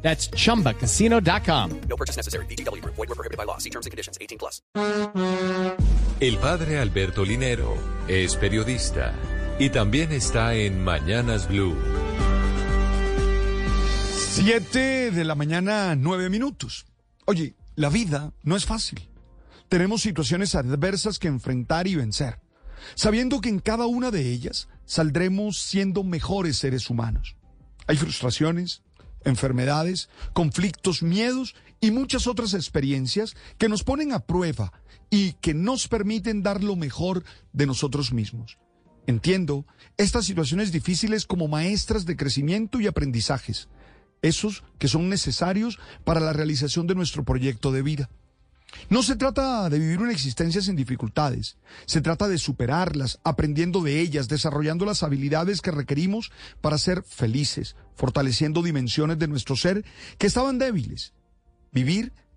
That's chumbacasino.com. No purchase necessary. BGW. Void were prohibited by law. See terms and conditions. 18 plus. El padre Alberto Linero es periodista y también está en Mañanas Blue. 7 de la mañana, 9 minutos. Oye, la vida no es fácil. Tenemos situaciones adversas que enfrentar y vencer, sabiendo que en cada una de ellas saldremos siendo mejores seres humanos. Hay frustraciones, enfermedades, conflictos, miedos y muchas otras experiencias que nos ponen a prueba y que nos permiten dar lo mejor de nosotros mismos. Entiendo estas situaciones difíciles como maestras de crecimiento y aprendizajes, esos que son necesarios para la realización de nuestro proyecto de vida. No se trata de vivir una existencia sin dificultades, se trata de superarlas, aprendiendo de ellas, desarrollando las habilidades que requerimos para ser felices, fortaleciendo dimensiones de nuestro ser que estaban débiles. Vivir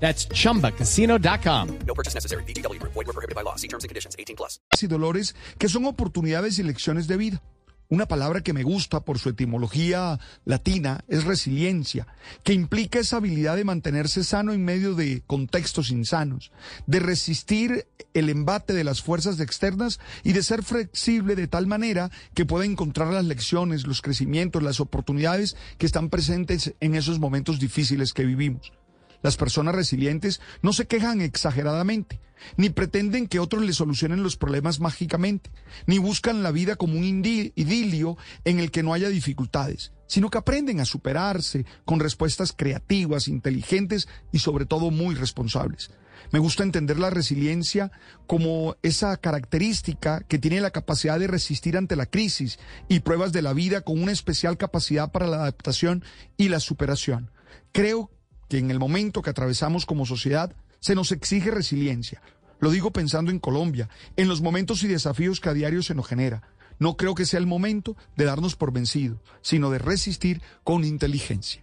That's chumbacasino.com. No purchase necessary. BGW. Void were prohibited by law. See terms and conditions. 18 plus. y dolores que son oportunidades y lecciones de vida. Una palabra que me gusta por su etimología latina es resiliencia, que implica esa habilidad de mantenerse sano en medio de contextos insanos, de resistir el embate de las fuerzas externas y de ser flexible de tal manera que pueda encontrar las lecciones, los crecimientos, las oportunidades que están presentes en esos momentos difíciles que vivimos. Las personas resilientes no se quejan exageradamente, ni pretenden que otros les solucionen los problemas mágicamente, ni buscan la vida como un idilio en el que no haya dificultades, sino que aprenden a superarse con respuestas creativas, inteligentes y sobre todo muy responsables. Me gusta entender la resiliencia como esa característica que tiene la capacidad de resistir ante la crisis y pruebas de la vida con una especial capacidad para la adaptación y la superación. Creo que en el momento que atravesamos como sociedad se nos exige resiliencia. Lo digo pensando en Colombia, en los momentos y desafíos que a diario se nos genera. No creo que sea el momento de darnos por vencido, sino de resistir con inteligencia.